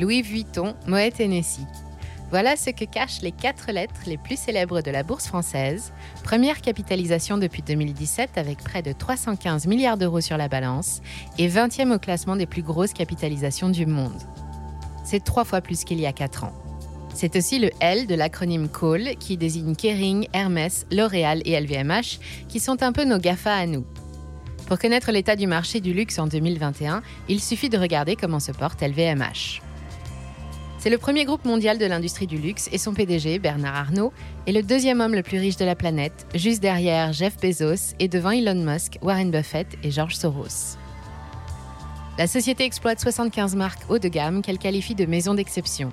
Louis Vuitton, Moet Hennessy. Voilà ce que cachent les quatre lettres les plus célèbres de la bourse française. Première capitalisation depuis 2017 avec près de 315 milliards d'euros sur la balance et 20e au classement des plus grosses capitalisations du monde. C'est trois fois plus qu'il y a quatre ans. C'est aussi le L de l'acronyme CALL qui désigne Kering, Hermès, L'Oréal et LVMH qui sont un peu nos GAFA à nous. Pour connaître l'état du marché du luxe en 2021, il suffit de regarder comment se porte LVMH. C'est le premier groupe mondial de l'industrie du luxe et son PDG, Bernard Arnault, est le deuxième homme le plus riche de la planète, juste derrière Jeff Bezos et devant Elon Musk, Warren Buffett et George Soros. La société exploite 75 marques haut de gamme qu'elle qualifie de maisons d'exception.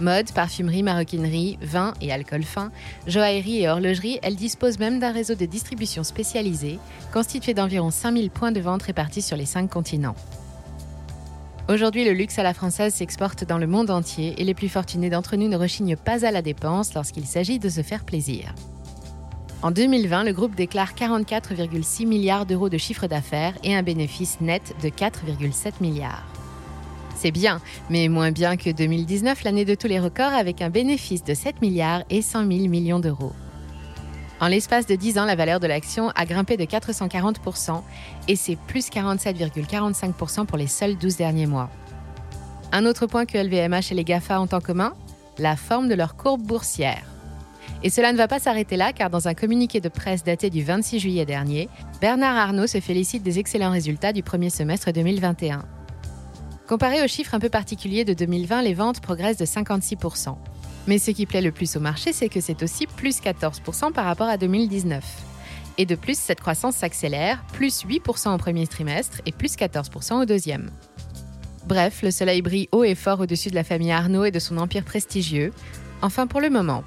Mode, parfumerie, maroquinerie, vin et alcool fin, joaillerie et horlogerie, elle dispose même d'un réseau de distribution spécialisé, constitué d'environ 5000 points de vente répartis sur les cinq continents. Aujourd'hui, le luxe à la française s'exporte dans le monde entier et les plus fortunés d'entre nous ne rechignent pas à la dépense lorsqu'il s'agit de se faire plaisir. En 2020, le groupe déclare 44,6 milliards d'euros de chiffre d'affaires et un bénéfice net de 4,7 milliards. C'est bien, mais moins bien que 2019, l'année de tous les records, avec un bénéfice de 7 milliards et 100 000 millions d'euros. En l'espace de 10 ans, la valeur de l'action a grimpé de 440% et c'est plus 47,45% pour les seuls 12 derniers mois. Un autre point que LVMH et les GAFA ont en commun, la forme de leur courbe boursière. Et cela ne va pas s'arrêter là car dans un communiqué de presse daté du 26 juillet dernier, Bernard Arnault se félicite des excellents résultats du premier semestre 2021. Comparé aux chiffres un peu particuliers de 2020, les ventes progressent de 56%. Mais ce qui plaît le plus au marché, c'est que c'est aussi plus 14% par rapport à 2019. Et de plus, cette croissance s'accélère, plus 8% au premier trimestre et plus 14% au deuxième. Bref, le soleil brille haut et fort au-dessus de la famille Arnaud et de son empire prestigieux, enfin pour le moment.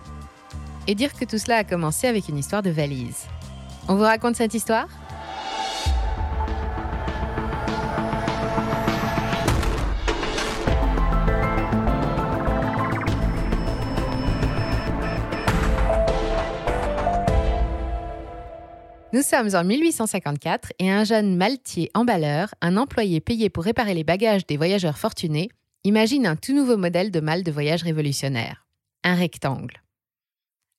Et dire que tout cela a commencé avec une histoire de valise. On vous raconte cette histoire? Nous sommes en 1854 et un jeune maltier emballeur, un employé payé pour réparer les bagages des voyageurs fortunés, imagine un tout nouveau modèle de malle de voyage révolutionnaire. Un rectangle.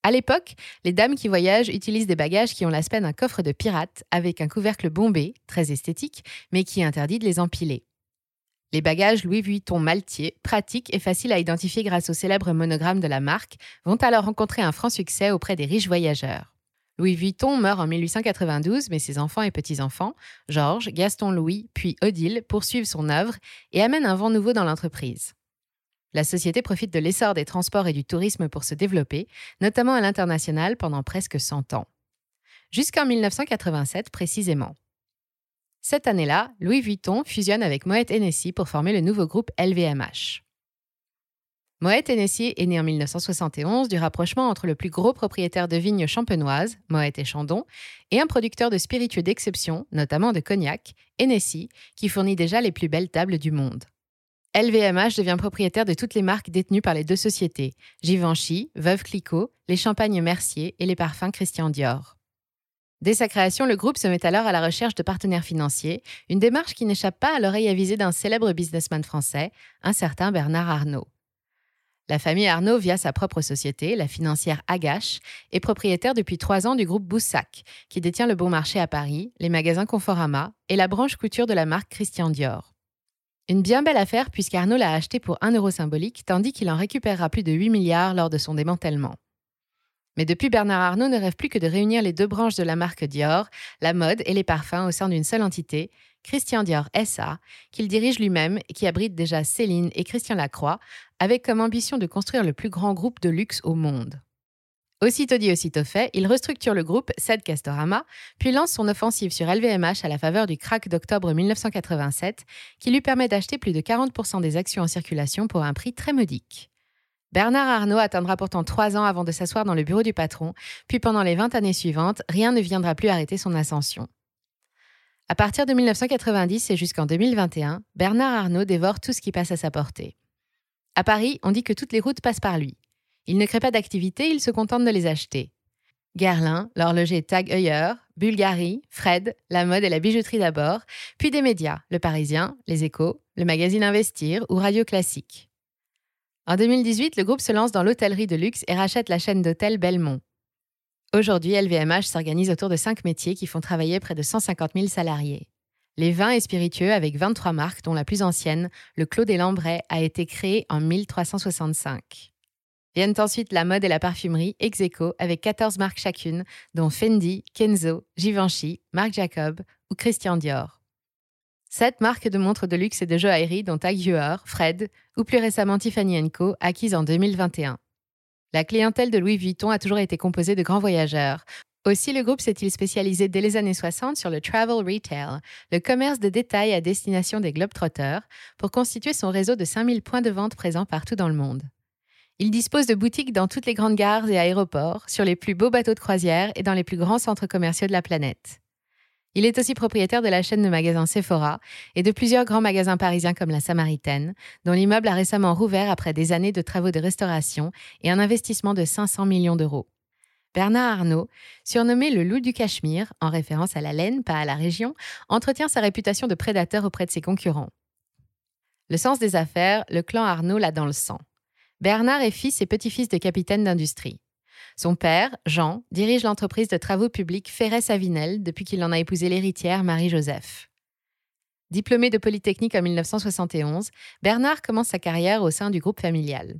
À l'époque, les dames qui voyagent utilisent des bagages qui ont l'aspect d'un coffre de pirate avec un couvercle bombé, très esthétique, mais qui interdit de les empiler. Les bagages Louis Vuitton Maltier, pratiques et faciles à identifier grâce au célèbre monogramme de la marque, vont alors rencontrer un franc succès auprès des riches voyageurs. Louis Vuitton meurt en 1892, mais ses enfants et petits-enfants, Georges, Gaston Louis, puis Odile, poursuivent son œuvre et amènent un vent nouveau dans l'entreprise. La société profite de l'essor des transports et du tourisme pour se développer, notamment à l'international pendant presque 100 ans. Jusqu'en 1987 précisément. Cette année-là, Louis Vuitton fusionne avec Moet Hennessy pour former le nouveau groupe LVMH. Moet Hennessy est né en 1971 du rapprochement entre le plus gros propriétaire de vignes champenoises, Moet et Chandon, et un producteur de spiritueux d'exception, notamment de cognac, Hennessy, qui fournit déjà les plus belles tables du monde. LVMH devient propriétaire de toutes les marques détenues par les deux sociétés, Givenchy, Veuve Clicquot, les champagnes Mercier et les parfums Christian Dior. Dès sa création, le groupe se met alors à la recherche de partenaires financiers, une démarche qui n'échappe pas à l'oreille avisée d'un célèbre businessman français, un certain Bernard Arnault. La famille Arnaud, via sa propre société, la financière Agache, est propriétaire depuis trois ans du groupe Boussac, qui détient le Bon Marché à Paris, les magasins Conforama et la branche couture de la marque Christian Dior. Une bien belle affaire puisqu'Arnaud l'a acheté pour un euro symbolique, tandis qu'il en récupérera plus de 8 milliards lors de son démantèlement. Mais depuis, Bernard Arnault ne rêve plus que de réunir les deux branches de la marque Dior, la mode et les parfums au sein d'une seule entité, Christian Dior SA, qu'il dirige lui-même et qui abrite déjà Céline et Christian Lacroix, avec comme ambition de construire le plus grand groupe de luxe au monde. Aussitôt dit, aussitôt fait, il restructure le groupe Sed Castorama, puis lance son offensive sur LVMH à la faveur du crack d'octobre 1987, qui lui permet d'acheter plus de 40% des actions en circulation pour un prix très modique. Bernard Arnault atteindra pourtant trois ans avant de s'asseoir dans le bureau du patron, puis pendant les 20 années suivantes, rien ne viendra plus arrêter son ascension. À partir de 1990 et jusqu'en 2021, Bernard Arnault dévore tout ce qui passe à sa portée. À Paris, on dit que toutes les routes passent par lui. Il ne crée pas d'activité, il se contente de les acheter. Guerlain, l'horloger Tag Heuer, Bulgari, Fred, la mode et la bijouterie d'abord, puis des médias, Le Parisien, Les Échos, le magazine Investir ou Radio Classique. En 2018, le groupe se lance dans l'hôtellerie de luxe et rachète la chaîne d'hôtels Belmont. Aujourd'hui, LVMH s'organise autour de cinq métiers qui font travailler près de 150 000 salariés. Les vins et spiritueux avec 23 marques, dont la plus ancienne, le Clos des Lambrais, a été créé en 1365. Viennent ensuite la mode et la parfumerie ex avec 14 marques chacune, dont Fendi, Kenzo, Givenchy, Marc Jacob ou Christian Dior. Sept marques de montres de luxe et de joaillerie, dont Heuer, Fred ou plus récemment Tiffany Co, acquises en 2021. La clientèle de Louis Vuitton a toujours été composée de grands voyageurs. Aussi, le groupe s'est-il spécialisé dès les années 60 sur le travel retail, le commerce de détail à destination des globetrotters, pour constituer son réseau de 5000 points de vente présents partout dans le monde. Il dispose de boutiques dans toutes les grandes gares et aéroports, sur les plus beaux bateaux de croisière et dans les plus grands centres commerciaux de la planète. Il est aussi propriétaire de la chaîne de magasins Sephora et de plusieurs grands magasins parisiens comme la Samaritaine, dont l'immeuble a récemment rouvert après des années de travaux de restauration et un investissement de 500 millions d'euros. Bernard Arnault, surnommé le loup du Cachemire, en référence à la laine, pas à la région, entretient sa réputation de prédateur auprès de ses concurrents. Le sens des affaires, le clan Arnault l'a dans le sang. Bernard est fils et petit-fils de capitaine d'industrie. Son père, Jean, dirige l'entreprise de travaux publics Ferret-Savinel depuis qu'il en a épousé l'héritière Marie-Joseph. Diplômé de Polytechnique en 1971, Bernard commence sa carrière au sein du groupe familial.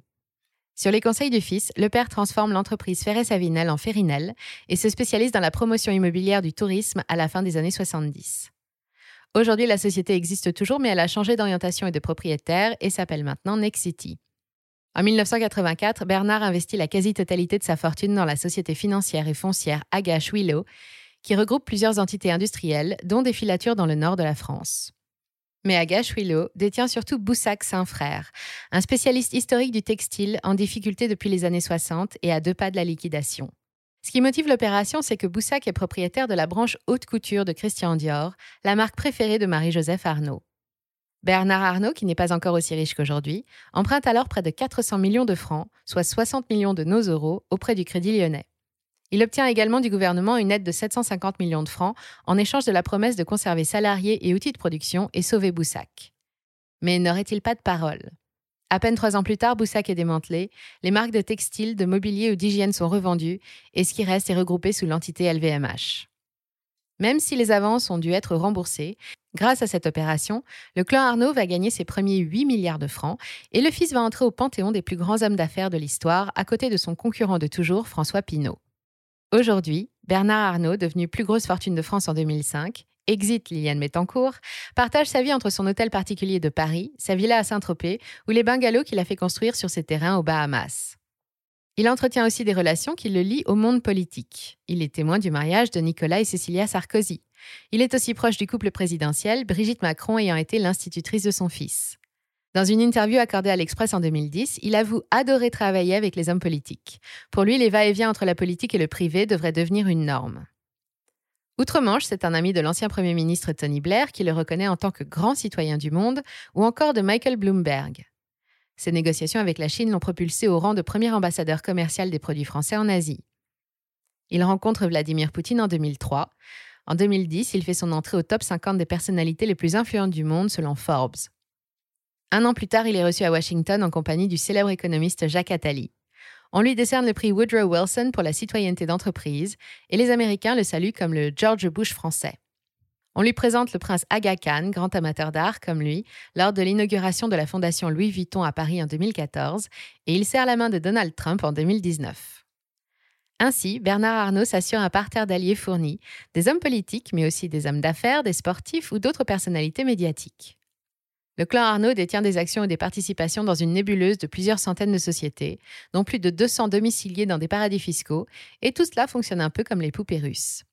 Sur les conseils du fils, le père transforme l'entreprise Ferret-Savinel en Ferrinel et se spécialise dans la promotion immobilière du tourisme à la fin des années 70. Aujourd'hui, la société existe toujours, mais elle a changé d'orientation et de propriétaire et s'appelle maintenant Nexity. En 1984, Bernard investit la quasi-totalité de sa fortune dans la société financière et foncière Agache Willow, qui regroupe plusieurs entités industrielles, dont des filatures dans le nord de la France. Mais Agache Willow détient surtout Boussac Saint-Frère, un spécialiste historique du textile en difficulté depuis les années 60 et à deux pas de la liquidation. Ce qui motive l'opération, c'est que Boussac est propriétaire de la branche haute couture de Christian Dior, la marque préférée de Marie-Joseph Arnaud. Bernard Arnault, qui n'est pas encore aussi riche qu'aujourd'hui, emprunte alors près de 400 millions de francs, soit 60 millions de nos euros, auprès du Crédit lyonnais. Il obtient également du gouvernement une aide de 750 millions de francs en échange de la promesse de conserver salariés et outils de production et sauver Boussac. Mais n'aurait-il pas de parole? À peine trois ans plus tard, Boussac est démantelé, les marques de textiles, de mobilier ou d'hygiène sont revendues et ce qui reste est regroupé sous l'entité LVMH. Même si les avances ont dû être remboursées, grâce à cette opération, le clan Arnaud va gagner ses premiers 8 milliards de francs et le fils va entrer au panthéon des plus grands hommes d'affaires de l'histoire à côté de son concurrent de toujours, François Pinault. Aujourd'hui, Bernard Arnault, devenu plus grosse fortune de France en 2005, exit Liliane Mettencourt, partage sa vie entre son hôtel particulier de Paris, sa villa à Saint-Tropez ou les bungalows qu'il a fait construire sur ses terrains aux Bahamas. Il entretient aussi des relations qui le lient au monde politique. Il est témoin du mariage de Nicolas et Cécilia Sarkozy. Il est aussi proche du couple présidentiel, Brigitte Macron ayant été l'institutrice de son fils. Dans une interview accordée à l'Express en 2010, il avoue adorer travailler avec les hommes politiques. Pour lui, les va-et-vient entre la politique et le privé devraient devenir une norme. Outre-Manche, c'est un ami de l'ancien Premier ministre Tony Blair qui le reconnaît en tant que grand citoyen du monde, ou encore de Michael Bloomberg. Ces négociations avec la Chine l'ont propulsé au rang de premier ambassadeur commercial des produits français en Asie. Il rencontre Vladimir Poutine en 2003. En 2010, il fait son entrée au top 50 des personnalités les plus influentes du monde selon Forbes. Un an plus tard, il est reçu à Washington en compagnie du célèbre économiste Jacques Attali. On lui décerne le prix Woodrow Wilson pour la citoyenneté d'entreprise et les Américains le saluent comme le George Bush français. On lui présente le prince Aga Khan, grand amateur d'art comme lui, lors de l'inauguration de la fondation Louis Vuitton à Paris en 2014, et il serre la main de Donald Trump en 2019. Ainsi, Bernard Arnault s'assure un parterre d'alliés fournis, des hommes politiques, mais aussi des hommes d'affaires, des sportifs ou d'autres personnalités médiatiques. Le clan Arnaud détient des actions et des participations dans une nébuleuse de plusieurs centaines de sociétés, dont plus de 200 domiciliés dans des paradis fiscaux, et tout cela fonctionne un peu comme les poupées russes.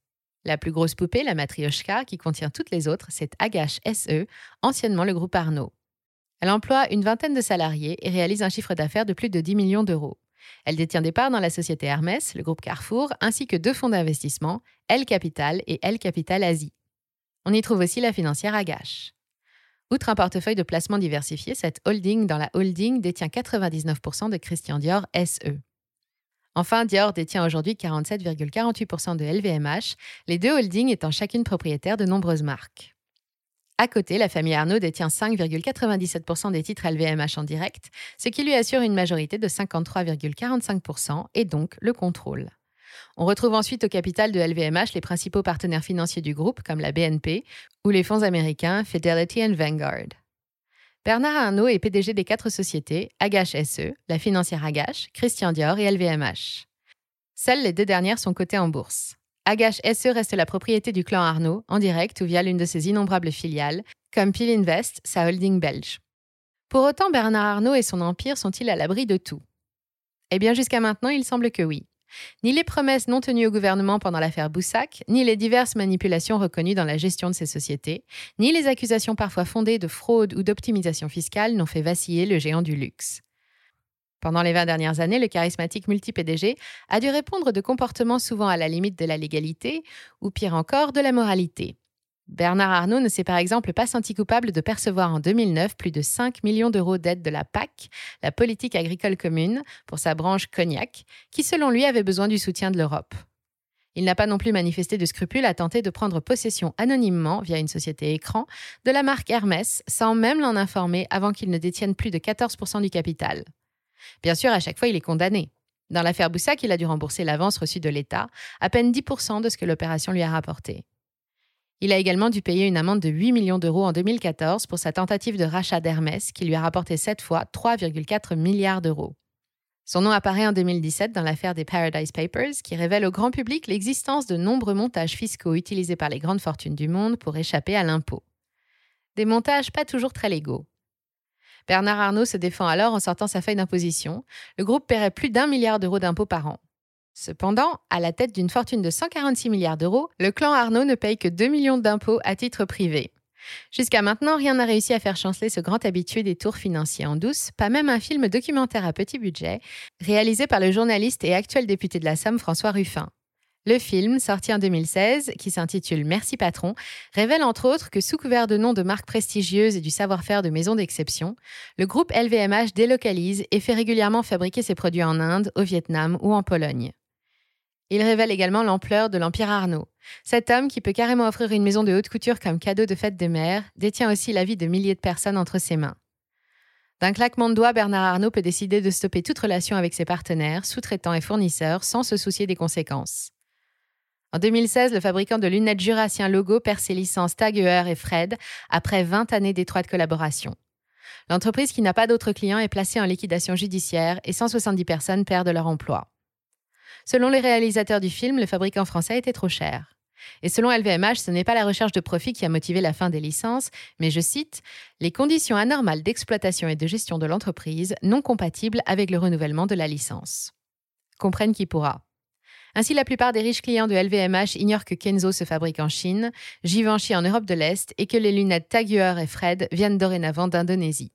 La plus grosse poupée, la Matryoshka, qui contient toutes les autres, c'est Agache SE, anciennement le groupe Arnaud. Elle emploie une vingtaine de salariés et réalise un chiffre d'affaires de plus de 10 millions d'euros. Elle détient des parts dans la société Hermès, le groupe Carrefour, ainsi que deux fonds d'investissement, L Capital et L Capital Asie. On y trouve aussi la financière Agache. Outre un portefeuille de placements diversifié, cette holding dans la holding détient 99% de Christian Dior SE. Enfin, Dior détient aujourd'hui 47,48% de LVMH, les deux holdings étant chacune propriétaire de nombreuses marques. À côté, la famille Arnaud détient 5,97% des titres LVMH en direct, ce qui lui assure une majorité de 53,45% et donc le contrôle. On retrouve ensuite au capital de LVMH les principaux partenaires financiers du groupe, comme la BNP ou les fonds américains Fidelity and Vanguard. Bernard Arnault est PDG des quatre sociétés, Agache SE, la financière Agache, Christian Dior et LVMH. Seules les deux dernières sont cotées en bourse. Agache SE reste la propriété du clan Arnaud, en direct ou via l'une de ses innombrables filiales, comme Peel Invest, sa holding belge. Pour autant, Bernard Arnault et son empire sont-ils à l'abri de tout? Eh bien, jusqu'à maintenant, il semble que oui. Ni les promesses non tenues au gouvernement pendant l'affaire Boussac, ni les diverses manipulations reconnues dans la gestion de ces sociétés, ni les accusations parfois fondées de fraude ou d'optimisation fiscale n'ont fait vaciller le géant du luxe. Pendant les 20 dernières années, le charismatique multi-PDG a dû répondre de comportements souvent à la limite de la légalité, ou pire encore, de la moralité. Bernard Arnault ne s'est par exemple pas senti coupable de percevoir en 2009 plus de 5 millions d'euros d'aide de la PAC, la politique agricole commune, pour sa branche cognac, qui selon lui avait besoin du soutien de l'Europe. Il n'a pas non plus manifesté de scrupules à tenter de prendre possession anonymement, via une société écran, de la marque Hermès, sans même l'en informer avant qu'il ne détienne plus de 14% du capital. Bien sûr, à chaque fois, il est condamné. Dans l'affaire Boussac, il a dû rembourser l'avance reçue de l'État, à peine 10% de ce que l'opération lui a rapporté. Il a également dû payer une amende de 8 millions d'euros en 2014 pour sa tentative de rachat d'Hermès qui lui a rapporté cette fois 3,4 milliards d'euros. Son nom apparaît en 2017 dans l'affaire des Paradise Papers qui révèle au grand public l'existence de nombreux montages fiscaux utilisés par les grandes fortunes du monde pour échapper à l'impôt. Des montages pas toujours très légaux. Bernard Arnault se défend alors en sortant sa feuille d'imposition. Le groupe paierait plus d'un milliard d'euros d'impôts par an. Cependant, à la tête d'une fortune de 146 milliards d'euros, le clan Arnaud ne paye que 2 millions d'impôts à titre privé. Jusqu'à maintenant, rien n'a réussi à faire chanceler ce grand habitué des tours financiers en douce, pas même un film documentaire à petit budget, réalisé par le journaliste et actuel député de la Somme François Ruffin. Le film, sorti en 2016, qui s'intitule Merci patron, révèle entre autres que sous couvert de noms de marques prestigieuses et du savoir-faire de maisons d'exception, le groupe LVMH délocalise et fait régulièrement fabriquer ses produits en Inde, au Vietnam ou en Pologne. Il révèle également l'ampleur de l'Empire Arnaud. Cet homme, qui peut carrément offrir une maison de haute couture comme cadeau de fête des mères, détient aussi la vie de milliers de personnes entre ses mains. D'un claquement de doigts, Bernard Arnault peut décider de stopper toute relation avec ses partenaires, sous-traitants et fournisseurs sans se soucier des conséquences. En 2016, le fabricant de lunettes jurassien Logo perd ses licences Tag Heuer et Fred après 20 années d'étroite collaboration. L'entreprise qui n'a pas d'autres clients est placée en liquidation judiciaire et 170 personnes perdent leur emploi. Selon les réalisateurs du film, le fabricant français était trop cher. Et selon LVMH, ce n'est pas la recherche de profit qui a motivé la fin des licences, mais je cite, les conditions anormales d'exploitation et de gestion de l'entreprise non compatibles avec le renouvellement de la licence. Comprenne qui pourra. Ainsi, la plupart des riches clients de LVMH ignorent que Kenzo se fabrique en Chine, Givenchy en Europe de l'Est et que les lunettes Tag et Fred viennent dorénavant d'Indonésie.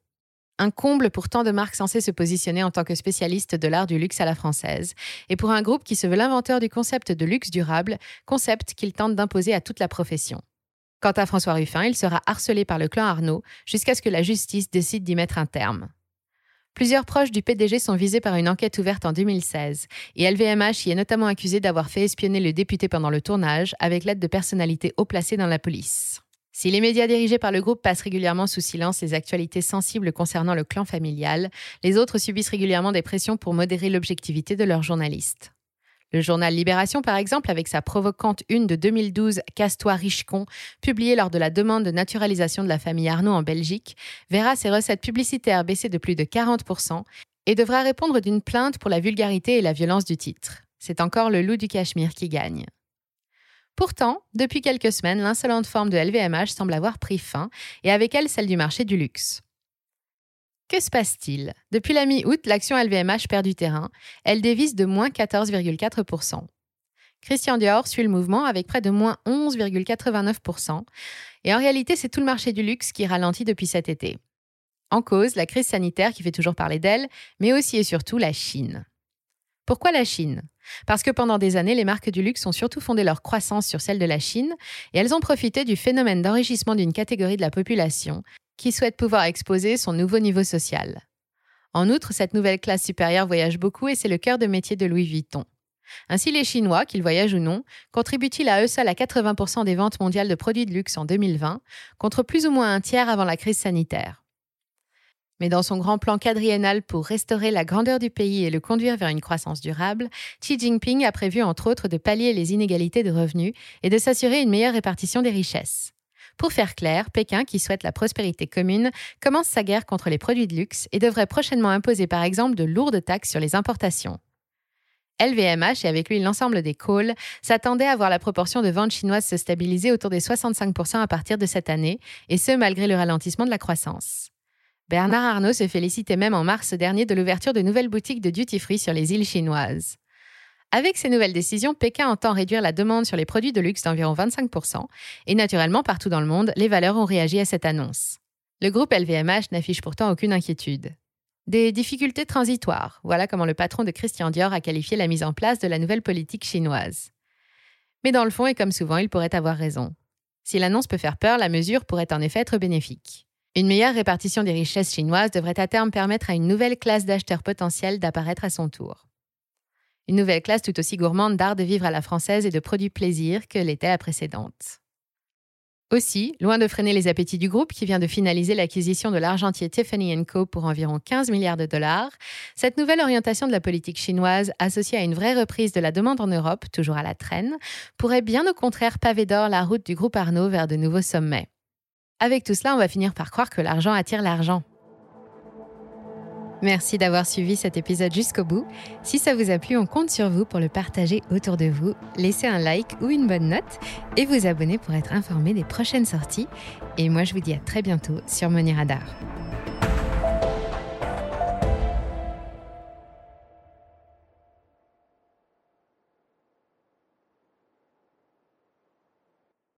Un comble pour tant de marques censées se positionner en tant que spécialistes de l'art du luxe à la française, et pour un groupe qui se veut l'inventeur du concept de luxe durable, concept qu'il tente d'imposer à toute la profession. Quant à François Ruffin, il sera harcelé par le clan Arnaud jusqu'à ce que la justice décide d'y mettre un terme. Plusieurs proches du PDG sont visés par une enquête ouverte en 2016, et LVMH y est notamment accusé d'avoir fait espionner le député pendant le tournage avec l'aide de personnalités haut placées dans la police. Si les médias dirigés par le groupe passent régulièrement sous silence les actualités sensibles concernant le clan familial, les autres subissent régulièrement des pressions pour modérer l'objectivité de leurs journalistes. Le journal Libération, par exemple, avec sa provocante une de 2012, Casse-toi publiée lors de la demande de naturalisation de la famille Arnaud en Belgique, verra ses recettes publicitaires baisser de plus de 40% et devra répondre d'une plainte pour la vulgarité et la violence du titre. C'est encore le loup du Cachemire qui gagne. Pourtant, depuis quelques semaines, l'insolente forme de LVMH semble avoir pris fin, et avec elle celle du marché du luxe. Que se passe-t-il? Depuis la mi-août, l'action LVMH perd du terrain. Elle dévisse de moins 14,4%. Christian Dior suit le mouvement avec près de moins 11,89%. Et en réalité, c'est tout le marché du luxe qui ralentit depuis cet été. En cause, la crise sanitaire qui fait toujours parler d'elle, mais aussi et surtout la Chine. Pourquoi la Chine? Parce que pendant des années, les marques du luxe ont surtout fondé leur croissance sur celle de la Chine, et elles ont profité du phénomène d'enrichissement d'une catégorie de la population qui souhaite pouvoir exposer son nouveau niveau social. En outre, cette nouvelle classe supérieure voyage beaucoup et c'est le cœur de métier de Louis Vuitton. Ainsi, les Chinois, qu'ils voyagent ou non, contribuent-ils à eux seuls à 80% des ventes mondiales de produits de luxe en 2020, contre plus ou moins un tiers avant la crise sanitaire? Mais dans son grand plan quadriennal pour restaurer la grandeur du pays et le conduire vers une croissance durable, Xi Jinping a prévu entre autres de pallier les inégalités de revenus et de s'assurer une meilleure répartition des richesses. Pour faire clair, Pékin, qui souhaite la prospérité commune, commence sa guerre contre les produits de luxe et devrait prochainement imposer par exemple de lourdes taxes sur les importations. LVMH et avec lui l'ensemble des calls s'attendaient à voir la proportion de ventes chinoises se stabiliser autour des 65% à partir de cette année, et ce malgré le ralentissement de la croissance. Bernard Arnault se félicitait même en mars dernier de l'ouverture de nouvelles boutiques de duty-free sur les îles chinoises. Avec ces nouvelles décisions, Pékin entend réduire la demande sur les produits de luxe d'environ 25%, et naturellement, partout dans le monde, les valeurs ont réagi à cette annonce. Le groupe LVMH n'affiche pourtant aucune inquiétude. Des difficultés transitoires, voilà comment le patron de Christian Dior a qualifié la mise en place de la nouvelle politique chinoise. Mais dans le fond, et comme souvent, il pourrait avoir raison. Si l'annonce peut faire peur, la mesure pourrait en effet être bénéfique. Une meilleure répartition des richesses chinoises devrait à terme permettre à une nouvelle classe d'acheteurs potentiels d'apparaître à son tour. Une nouvelle classe tout aussi gourmande d'art de vivre à la française et de produits plaisir que l'était la précédente. Aussi, loin de freiner les appétits du groupe qui vient de finaliser l'acquisition de l'argentier Tiffany Co pour environ 15 milliards de dollars, cette nouvelle orientation de la politique chinoise, associée à une vraie reprise de la demande en Europe, toujours à la traîne, pourrait bien au contraire paver d'or la route du groupe Arnaud vers de nouveaux sommets. Avec tout cela, on va finir par croire que l'argent attire l'argent. Merci d'avoir suivi cet épisode jusqu'au bout. Si ça vous a plu, on compte sur vous pour le partager autour de vous, laisser un like ou une bonne note et vous abonner pour être informé des prochaines sorties. Et moi, je vous dis à très bientôt sur Money Radar.